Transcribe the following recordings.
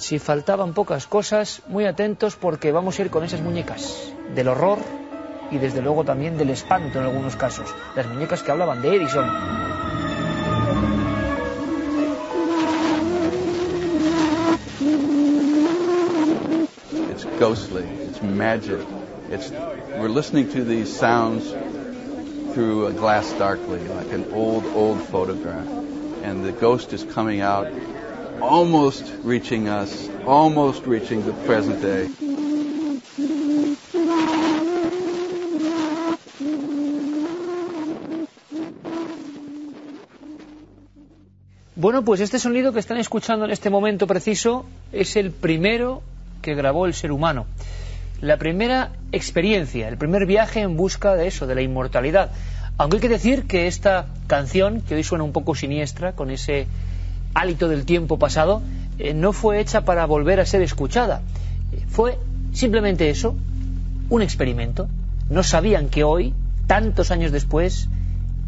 Si faltaban pocas cosas, muy atentos porque vamos a ir con esas muñecas del horror y desde luego también del espanto en algunos casos. Las muñecas que hablaban de Edison. Ghostly. It's magic. It's we're listening to these sounds through a glass darkly, like an old, old photograph, and the ghost is coming out, almost reaching us, almost reaching the present day. Bueno, pues este sonido que están escuchando en este momento preciso es el primero que grabó el ser humano. La primera experiencia, el primer viaje en busca de eso, de la inmortalidad. Aunque hay que decir que esta canción, que hoy suena un poco siniestra, con ese hálito del tiempo pasado, eh, no fue hecha para volver a ser escuchada. Fue simplemente eso, un experimento. No sabían que hoy, tantos años después,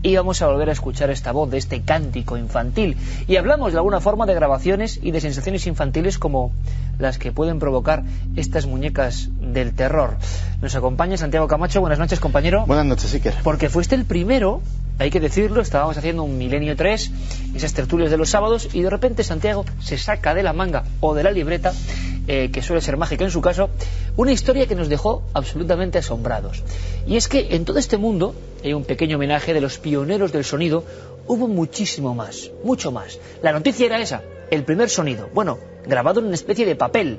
íbamos a volver a escuchar esta voz de este cántico infantil. Y hablamos de alguna forma de grabaciones y de sensaciones infantiles como las que pueden provocar estas muñecas del terror. Nos acompaña Santiago Camacho. Buenas noches, compañero. Buenas noches, Iker. Porque fuiste el primero, hay que decirlo, estábamos haciendo un Milenio 3, esas tertulias de los sábados, y de repente Santiago se saca de la manga o de la libreta, eh, que suele ser mágica en su caso, una historia que nos dejó absolutamente asombrados. Y es que en todo este mundo, hay un pequeño homenaje de los pioneros del sonido, hubo muchísimo más, mucho más. La noticia era esa, el primer sonido. Bueno, grabado en una especie de papel.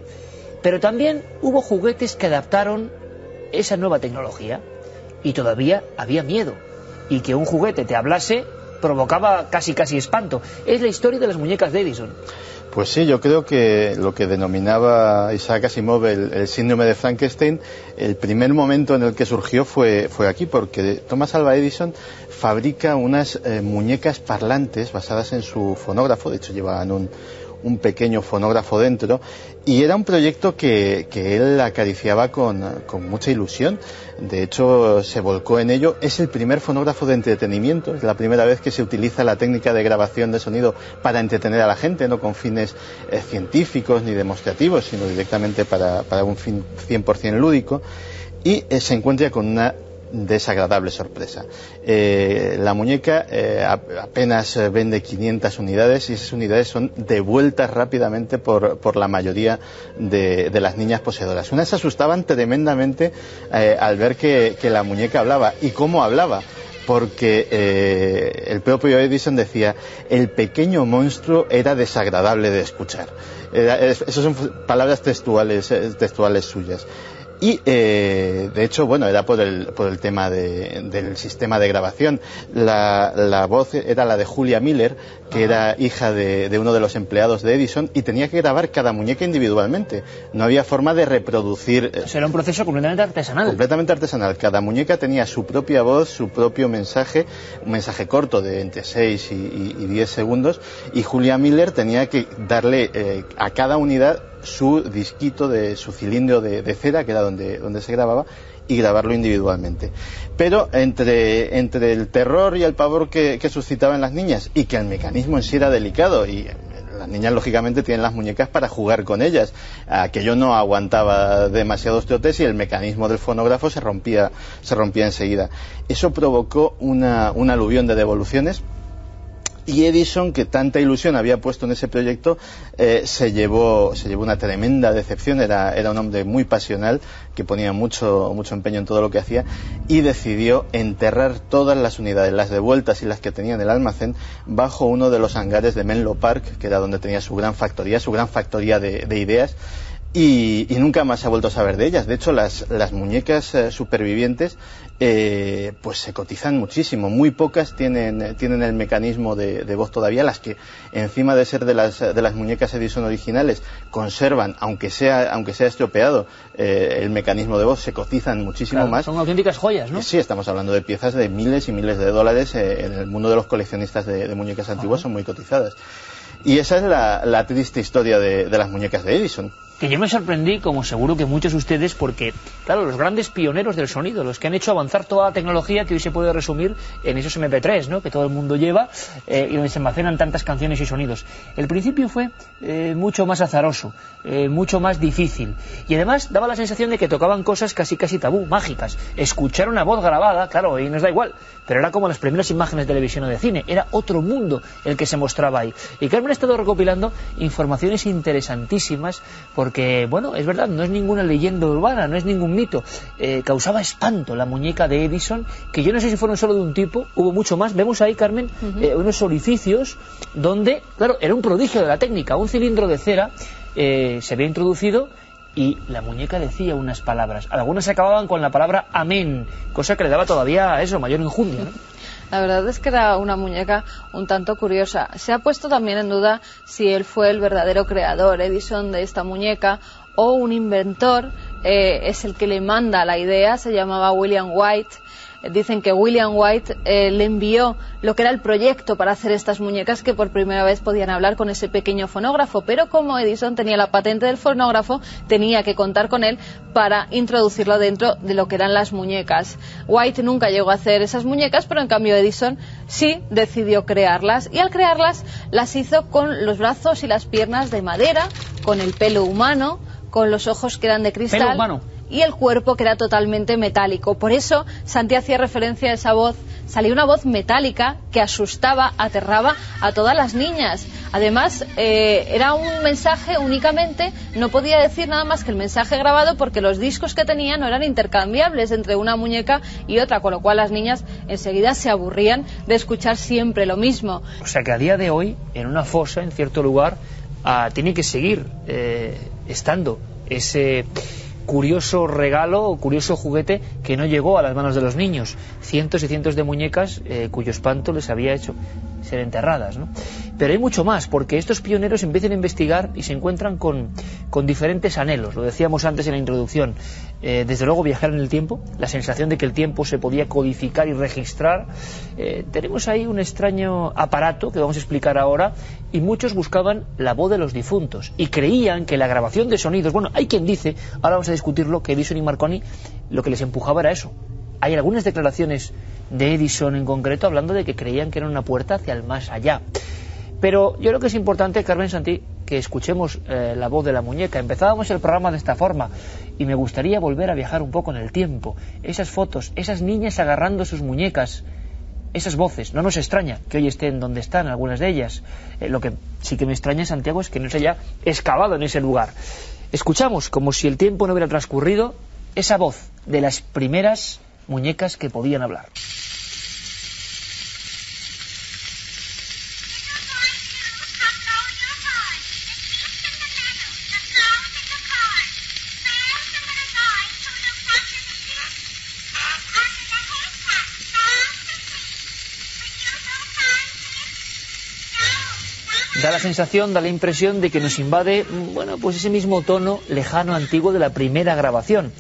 Pero también hubo juguetes que adaptaron esa nueva tecnología. Y todavía había miedo. Y que un juguete te hablase provocaba casi casi espanto. Es la historia de las muñecas de Edison. Pues sí, yo creo que lo que denominaba Isaac Asimov el, síndrome de Frankenstein, el primer momento en el que surgió fue, fue aquí, porque Thomas Alva Edison fabrica unas eh, muñecas parlantes basadas en su fonógrafo, de hecho llevaban un, un pequeño fonógrafo dentro y era un proyecto que, él acariciaba con, mucha ilusión. De hecho, se volcó en ello. Es el primer fonógrafo de entretenimiento. Es la primera vez que se utiliza la técnica de grabación de sonido para entretener a la gente, no con fines eh, científicos ni demostrativos, sino directamente para, un fin 100% lúdico. Y eh, se encuentra con una desagradable sorpresa. Eh, la muñeca eh, apenas eh, vende 500 unidades y esas unidades son devueltas rápidamente por, la mayoría de, las niñas poseedoras. Unas se asustaban tremendamente al ver que, la muñeca hablaba. ¿Y cómo hablaba? porque el propio Edison decía el pequeño monstruo era desagradable de escuchar. esas son palabras textuales, textuales suyas. Y eh, de hecho, bueno, era por el, por el tema del sistema de grabación. La, voz era la de Julia Miller, que era hija de, uno de los empleados de Edison, y tenía que grabar cada muñeca individualmente. No había forma de reproducir. Eh, era un proceso completamente artesanal. Completamente artesanal. Cada muñeca tenía su propia voz, su propio mensaje, un mensaje corto de entre 6 y, 10 segundos, y Julia Miller tenía que darle eh, a cada unidad su disquito de su cilindro de, cera, que era donde, donde se grababa, y grabarlo individualmente. Pero entre, entre el terror y el pavor que, suscitaba en las niñas y que el mecanismo en sí era delicado y las niñas lógicamente tienen las muñecas para jugar con ellas. Aquello no aguantaba demasiados trotes y el mecanismo del fonógrafo se rompía, se rompía enseguida. Eso provocó una aluvión de devoluciones y Edison, que tanta ilusión había puesto en ese proyecto, eh, se, llevó, se llevó una tremenda decepción. Era, era un hombre muy pasional, que ponía mucho, mucho empeño en todo lo que hacía, y decidió enterrar todas las unidades, las devueltas y las que tenía en el almacén, bajo uno de los hangares de Menlo Park, que era donde tenía su gran factoría, su gran factoría de, de ideas y, nunca más se ha vuelto a saber de ellas. De hecho, las, muñecas eh, supervivientes eh, pues se cotizan muchísimo. Muy pocas tienen, tienen el mecanismo de, voz todavía. Las que, encima de ser de las, de las muñecas Edison originales, conservan, aunque sea, aunque sea estropeado, eh, el mecanismo de voz, se cotizan muchísimo más. Son auténticas joyas, ¿no? Sí, estamos hablando de piezas de miles y miles de dólares. en el mundo de los coleccionistas de, muñecas antiguas son muy cotizadas. Y esa es la, triste historia de las muñecas de Edison que yo me sorprendí, como seguro que muchos de ustedes, porque, claro, los grandes pioneros del sonido, los que han hecho avanzar toda la tecnología que hoy se puede resumir en esos MP3, ¿no? que todo el mundo lleva eh, y donde se almacenan tantas canciones y sonidos. El principio fue eh, mucho más azaroso, eh, mucho más difícil, y además daba la sensación de que tocaban cosas casi casi tabú, mágicas. Escuchar una voz grabada, claro, hoy nos da igual, pero era como las primeras imágenes de televisión o de cine, era otro mundo el que se mostraba ahí. Y Carmen ha estado recopilando informaciones interesantísimas, porque, bueno, es verdad, no es ninguna leyenda urbana, no es ningún mito. Eh, causaba espanto la muñeca de Edison, que yo no sé si fueron solo de un tipo, hubo mucho más. Vemos ahí, Carmen, eh, unos orificios donde, claro, era un prodigio de la técnica, un cilindro de cera eh, se había introducido y la muñeca decía unas palabras. Algunas acababan con la palabra amén, cosa que le daba todavía eso, mayor injundia. ¿no? La verdad es que era una muñeca un tanto curiosa. Se ha puesto también en duda si él fue el verdadero creador, Edison, de esta muñeca o un inventor eh, es el que le manda la idea, se llamaba William White dicen que William White eh, le envió lo que era el proyecto para hacer estas muñecas que por primera vez podían hablar con ese pequeño fonógrafo, pero como Edison tenía la patente del fonógrafo, tenía que contar con él para introducirlo dentro de lo que eran las muñecas. White nunca llegó a hacer esas muñecas, pero en cambio Edison sí decidió crearlas y al crearlas las hizo con los brazos y las piernas de madera, con el pelo humano, con los ojos que eran de cristal. ¿Pelo humano? Y el cuerpo que era totalmente metálico. Por eso Santi hacía referencia a esa voz, salía una voz metálica que asustaba, aterraba a todas las niñas. Además, eh, era un mensaje únicamente, no podía decir nada más que el mensaje grabado porque los discos que tenía no eran intercambiables entre una muñeca y otra, con lo cual las niñas enseguida se aburrían de escuchar siempre lo mismo. O sea que a día de hoy, en una fosa, en cierto lugar, ah, tiene que seguir eh, estando ese curioso regalo o curioso juguete que no llegó a las manos de los niños. Cientos y cientos de muñecas eh, cuyo espanto les había hecho ser enterradas. ¿no? Pero hay mucho más, porque estos pioneros empiezan a investigar y se encuentran con, con diferentes anhelos. Lo decíamos antes en la introducción. Eh, desde luego viajar en el tiempo, la sensación de que el tiempo se podía codificar y registrar. Eh, tenemos ahí un extraño aparato que vamos a explicar ahora y muchos buscaban la voz de los difuntos y creían que la grabación de sonidos, bueno, hay quien dice, ahora vamos a discutirlo, que Edison y Marconi lo que les empujaba era eso. Hay algunas declaraciones de Edison en concreto hablando de que creían que era una puerta hacia el más allá. Pero yo creo que es importante, Carmen Santi, que escuchemos eh, la voz de la muñeca. Empezábamos el programa de esta forma y me gustaría volver a viajar un poco en el tiempo. Esas fotos, esas niñas agarrando sus muñecas, esas voces. No nos extraña que hoy estén donde están algunas de ellas. Eh, lo que sí que me extraña, Santiago, es que no se haya excavado en ese lugar. Escuchamos, como si el tiempo no hubiera transcurrido, esa voz de las primeras muñecas que podían hablar. Da la sensación, da la impresión de que nos invade, bueno, pues ese mismo tono lejano, antiguo de la primera grabación.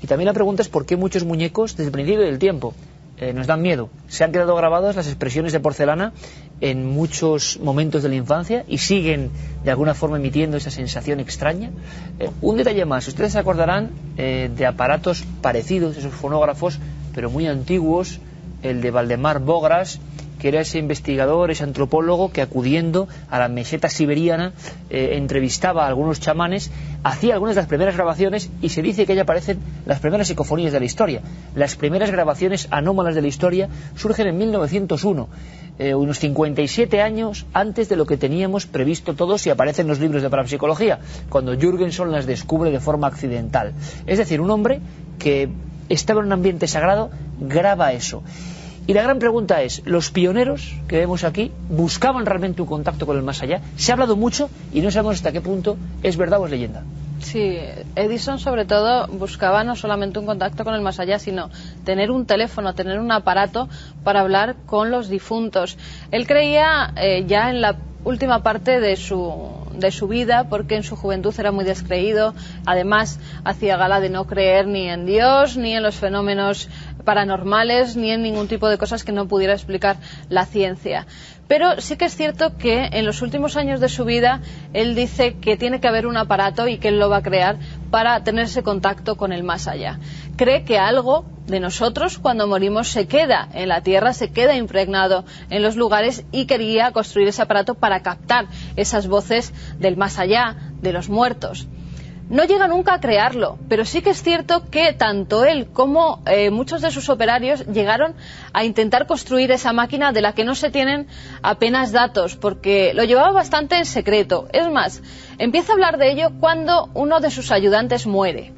Y también la pregunta es por qué muchos muñecos, desde el principio del tiempo, eh, nos dan miedo. Se han quedado grabadas las expresiones de porcelana en muchos momentos de la infancia y siguen de alguna forma emitiendo esa sensación extraña. Eh, un detalle más, ustedes se acordarán eh, de aparatos parecidos, esos fonógrafos, pero muy antiguos, el de Valdemar Bogras que era ese investigador, ese antropólogo que acudiendo a la meseta siberiana eh, entrevistaba a algunos chamanes, hacía algunas de las primeras grabaciones y se dice que ahí aparecen las primeras psicofonías de la historia. Las primeras grabaciones anómalas de la historia surgen en 1901, eh, unos 57 años antes de lo que teníamos previsto todos y aparecen los libros de parapsicología, cuando Jürgenson las descubre de forma accidental. Es decir, un hombre que estaba en un ambiente sagrado graba eso. Y la gran pregunta es, ¿los pioneros que vemos aquí buscaban realmente un contacto con el más allá? Se ha hablado mucho y no sabemos hasta qué punto es verdad o es leyenda. Sí, Edison sobre todo buscaba no solamente un contacto con el más allá, sino tener un teléfono, tener un aparato para hablar con los difuntos. Él creía eh, ya en la última parte de su, de su vida, porque en su juventud era muy descreído, además hacía gala de no creer ni en Dios ni en los fenómenos paranormales ni en ningún tipo de cosas que no pudiera explicar la ciencia. Pero sí que es cierto que en los últimos años de su vida él dice que tiene que haber un aparato y que él lo va a crear para tener ese contacto con el más allá. Cree que algo de nosotros cuando morimos se queda en la tierra, se queda impregnado en los lugares y quería construir ese aparato para captar esas voces del más allá, de los muertos. No llega nunca a crearlo, pero sí que es cierto que tanto él como eh, muchos de sus operarios llegaron a intentar construir esa máquina de la que no se tienen apenas datos, porque lo llevaba bastante en secreto. Es más, empieza a hablar de ello cuando uno de sus ayudantes muere.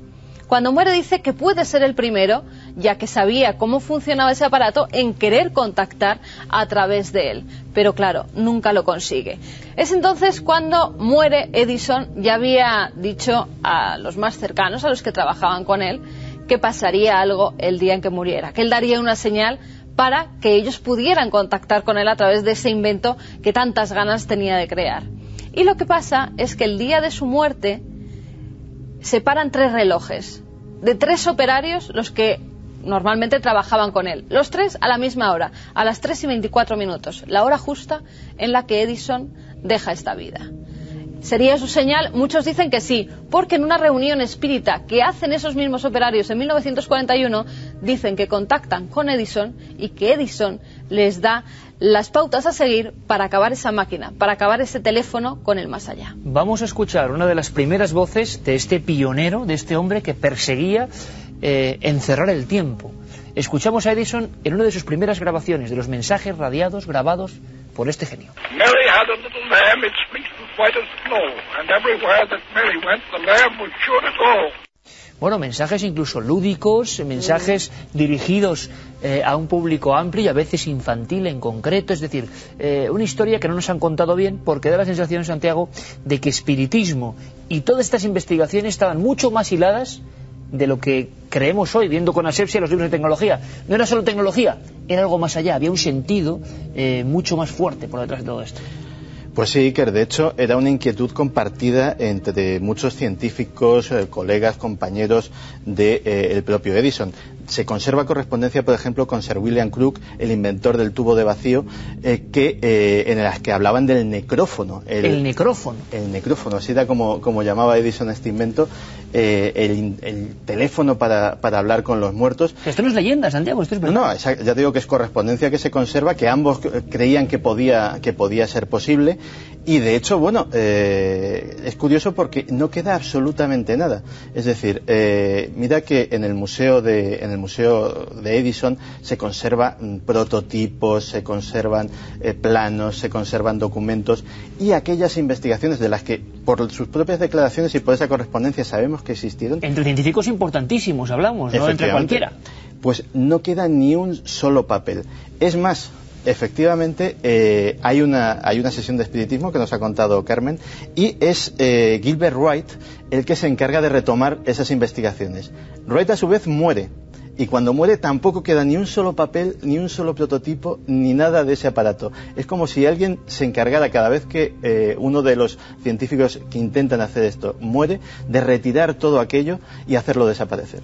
Cuando muere dice que puede ser el primero, ya que sabía cómo funcionaba ese aparato, en querer contactar a través de él. Pero claro, nunca lo consigue. Es entonces cuando muere Edison, ya había dicho a los más cercanos, a los que trabajaban con él, que pasaría algo el día en que muriera, que él daría una señal para que ellos pudieran contactar con él a través de ese invento que tantas ganas tenía de crear. Y lo que pasa es que el día de su muerte separan tres relojes de tres operarios los que normalmente trabajaban con él. Los tres a la misma hora, a las 3 y 24 minutos, la hora justa en la que Edison deja esta vida. ¿Sería su señal? Muchos dicen que sí, porque en una reunión espírita que hacen esos mismos operarios en 1941, dicen que contactan con Edison y que Edison les da las pautas a seguir para acabar esa máquina, para acabar ese teléfono con el más allá. Vamos a escuchar una de las primeras voces de este pionero, de este hombre que perseguía eh, encerrar el tiempo. Escuchamos a Edison en una de sus primeras grabaciones de los mensajes radiados grabados por este genio. Mary had a little lamb, its fleece was white as snow, and everywhere that Mary went, the lamb was sure to go. Bueno, mensajes incluso lúdicos, mensajes dirigidos eh, a un público amplio y a veces infantil en concreto, es decir, eh, una historia que no nos han contado bien porque da la sensación, Santiago, de que espiritismo y todas estas investigaciones estaban mucho más hiladas de lo que creemos hoy, viendo con asepsia los libros de tecnología. No era solo tecnología, era algo más allá, había un sentido eh, mucho más fuerte por detrás de todo esto. Pues sí, Iker, de hecho era una inquietud compartida entre muchos científicos, eh, colegas, compañeros del de, eh, propio Edison. Se conserva correspondencia, por ejemplo, con Sir William Crook, el inventor del tubo de vacío, eh, que, eh, en las que hablaban del necrófono. El, el necrófono. El necrófono, así era como, como llamaba Edison este invento, eh, el, el, teléfono para, para, hablar con los muertos. Esto no es leyenda, Santiago, esto es verdad. No, no, ya digo que es correspondencia que se conserva, que ambos creían que podía, que podía ser posible y de hecho, bueno, eh, es curioso porque no queda absolutamente nada. Es decir, eh, mira que en el museo de en el museo de Edison se conservan prototipos, se conservan eh, planos, se conservan documentos y aquellas investigaciones de las que por sus propias declaraciones y por esa correspondencia sabemos que existieron. Entre científicos importantísimos hablamos, no entre cualquiera. Pues no queda ni un solo papel. Es más, efectivamente eh, hay, una, hay una sesión de espiritismo que nos ha contado Carmen y es eh, Gilbert Wright el que se encarga de retomar esas investigaciones. Wright a su vez muere y cuando muere tampoco queda ni un solo papel, ni un solo prototipo, ni nada de ese aparato. Es como si alguien se encargara cada vez que eh, uno de los científicos que intentan hacer esto muere, de retirar todo aquello y hacerlo desaparecer.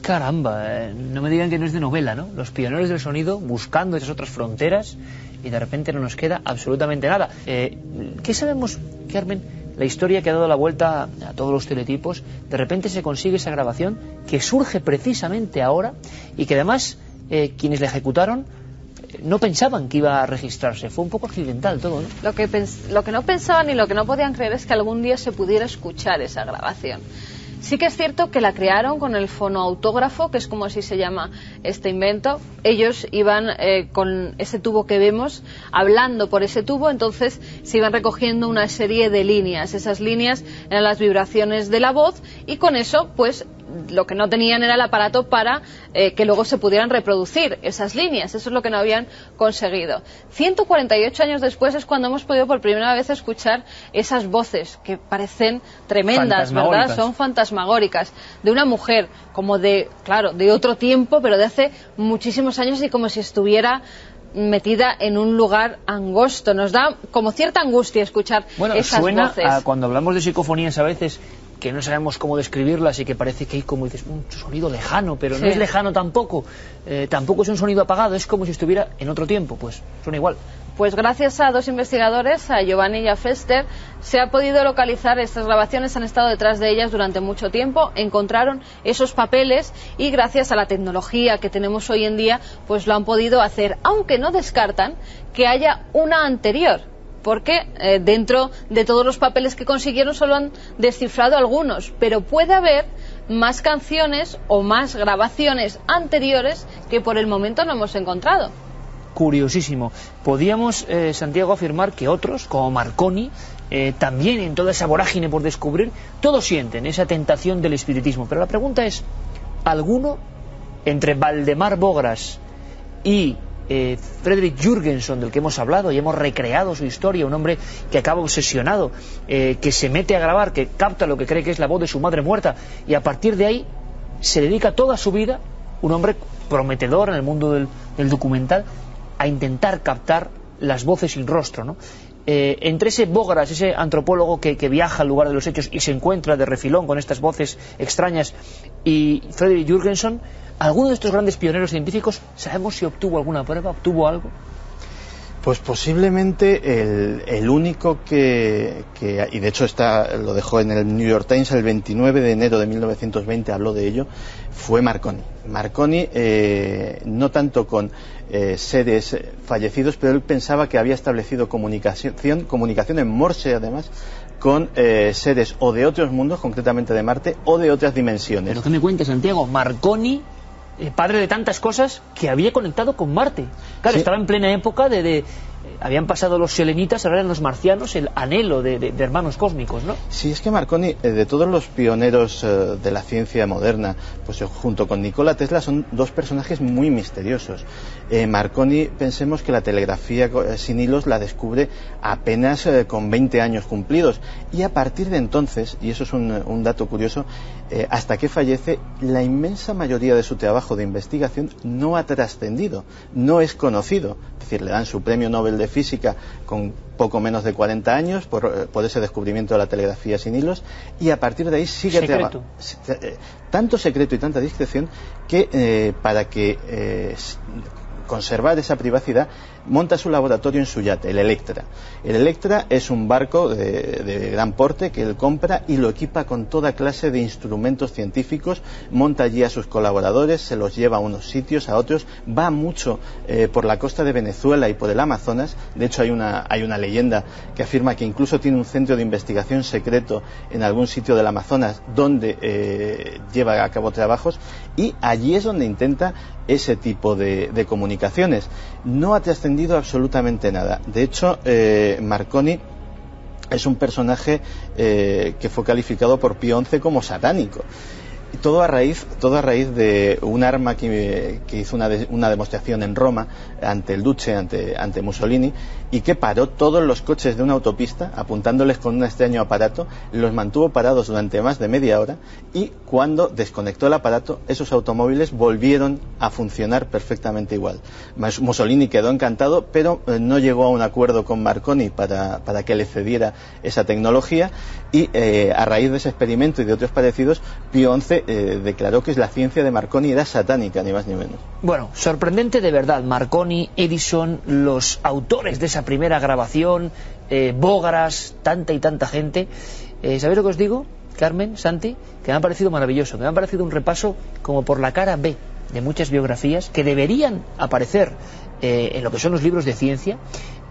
Caramba, eh, no me digan que no es de novela, ¿no? Los pioneros del sonido buscando esas otras fronteras y de repente no nos queda absolutamente nada. Eh, ¿Qué sabemos, Carmen? La historia que ha dado la vuelta a todos los teletipos, de repente se consigue esa grabación que surge precisamente ahora y que además eh, quienes la ejecutaron eh, no pensaban que iba a registrarse. Fue un poco accidental todo, ¿no? Lo que, lo que no pensaban y lo que no podían creer es que algún día se pudiera escuchar esa grabación. Sí que es cierto que la crearon con el fonoautógrafo, que es como así se llama este invento. Ellos iban eh, con ese tubo que vemos, hablando por ese tubo, entonces se iban recogiendo una serie de líneas. Esas líneas eran las vibraciones de la voz y con eso, pues, lo que no tenían era el aparato para eh, que luego se pudieran reproducir esas líneas. Eso es lo que no habían conseguido. 148 años después es cuando hemos podido por primera vez escuchar esas voces que parecen tremendas, ¿verdad? Son fantasmagóricas. De una mujer, como de, claro, de otro tiempo, pero de hace muchísimos años y como si estuviera metida en un lugar angosto. Nos da como cierta angustia escuchar bueno, esas suena voces. A, cuando hablamos de psicofonías a veces que no sabemos cómo describirlas y que parece que hay como dices un sonido lejano, pero no es lejano tampoco, eh, tampoco es un sonido apagado, es como si estuviera en otro tiempo, pues suena igual. Pues gracias a dos investigadores, a Giovanni y a Fester, se ha podido localizar estas grabaciones, han estado detrás de ellas durante mucho tiempo, encontraron esos papeles y gracias a la tecnología que tenemos hoy en día, pues lo han podido hacer, aunque no descartan que haya una anterior. Porque eh, dentro de todos los papeles que consiguieron solo han descifrado algunos, pero puede haber más canciones o más grabaciones anteriores que por el momento no hemos encontrado. Curiosísimo. Podíamos, eh, Santiago, afirmar que otros, como Marconi, eh, también en toda esa vorágine por descubrir, todos sienten esa tentación del espiritismo. Pero la pregunta es, ¿alguno entre Valdemar Bogras y eh, Frederick Jürgenson, del que hemos hablado y hemos recreado su historia, un hombre que acaba obsesionado, eh, que se mete a grabar, que capta lo que cree que es la voz de su madre muerta y a partir de ahí se dedica toda su vida, un hombre prometedor en el mundo del, del documental, a intentar captar las voces sin rostro, ¿no? Eh, entre ese Bogras, ese antropólogo que, viaja al lugar de los hechos y se encuentra de refilón con estas voces extrañas, y Frederick Jürgenson, ¿alguno de estos grandes pioneros científicos sabemos si obtuvo alguna prueba, obtuvo algo? Pues posiblemente el, el único que, que- y de hecho está, lo dejó en el New York Times el 29 de enero de 1920, habló de ello, fue Marconi. Marconi, eh, no tanto con eh, seres fallecidos, pero él pensaba que había establecido comunicación, comunicación en Morse además, con eh, seres o de otros mundos, concretamente de Marte, o de otras dimensiones. Pero ¿qué me cuenta Santiago? Marconi, padre de tantas cosas, que había conectado con Marte. Claro, Sí. estaba en plena época de... de- eh, habían pasado los selenitas, ahora eran los marcianos, el anhelo de, de- de hermanos cósmicos, ¿no? Sí, es que Marconi, eh, de todos los pioneros eh, de la ciencia moderna, pues eh, junto con Nikola Tesla son dos personajes muy misteriosos. Eh, Marconi, pensemos que la telegrafía eh, sin hilos la descubre apenas eh, con 20 años cumplidos. Y a partir de entonces, y eso es un, eh, un dato curioso, eh, hasta que fallece, la inmensa mayoría de su trabajo de investigación no ha trascendido, no es conocido. Es decir, le dan su premio Nobel de Física con poco menos de 40 años por, eh, por ese descubrimiento de la telegrafía sin hilos y a partir de ahí sigue Secreto. traba- eh, tanto secreto y tanta discreción que eh, para que eh, conservar esa privacidad monta su laboratorio en su yate, el Electra. El Electra es un barco de, gran porte que él compra y lo equipa con toda clase de instrumentos científicos, monta allí a sus colaboradores, se los lleva a unos sitios, a otros, va mucho eh, por la costa de Venezuela y por el Amazonas, de hecho hay una, hay una leyenda que afirma que incluso tiene un centro de investigación secreto en algún sitio del Amazonas donde eh, lleva a cabo trabajos y allí es donde intenta ese tipo de, comunicaciones. No ha absolutamente nada. De hecho, eh, Marconi es un personaje eh, que fue calificado por Pío XI como satánico. Todo a raíz, todo a raíz de un arma que, hizo una, de- una demostración en Roma ante el Duce, ante, ante Mussolini, y que paró todos los coches de una autopista apuntándoles con un extraño aparato, los mantuvo parados durante más de media hora y cuando desconectó el aparato, esos automóviles volvieron a funcionar perfectamente igual. Mussolini quedó encantado, pero eh, no llegó a un acuerdo con Marconi para, para que le cediera esa tecnología y eh, a raíz de ese experimento y de otros parecidos, Pío XI eh, declaró que la ciencia de Marconi era satánica, ni más ni menos. Bueno, sorprendente de verdad. Marconi, Edison, los autores de esa primera grabación, eh, Bógaras, tanta y tanta gente. Eh, ¿Sabéis lo que os digo, Carmen, Santi? Que me ha parecido maravilloso, que me ha parecido un repaso como por la cara B de muchas biografías que deberían aparecer en lo que son los libros de ciencia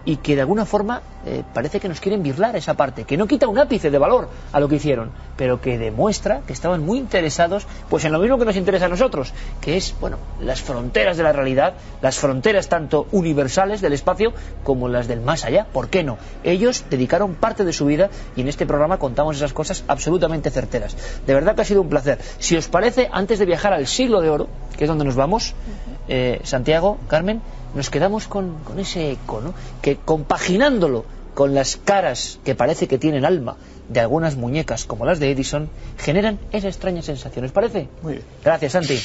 y que de alguna forma eh, parece que nos quieren birlar esa parte, que no quita un ápice de valor a lo que hicieron, pero que demuestra que estaban muy interesados pues en lo mismo que nos interesa a nosotros, que es, bueno, las fronteras de la realidad, las fronteras tanto universales del espacio como las del más allá, ¿por qué no? Ellos dedicaron parte de su vida y en este programa contamos esas cosas absolutamente certeras. De verdad que ha sido un placer. Si os parece, antes de viajar al siglo de oro, que es donde nos vamos, eh, Santiago, Carmen, nos quedamos con, con ese eco, ¿no? que compaginándolo con las caras que parece que tienen alma de algunas muñecas como las de Edison, generan esa extraña sensación. ¿Os parece? Muy bien. Gracias, Santi.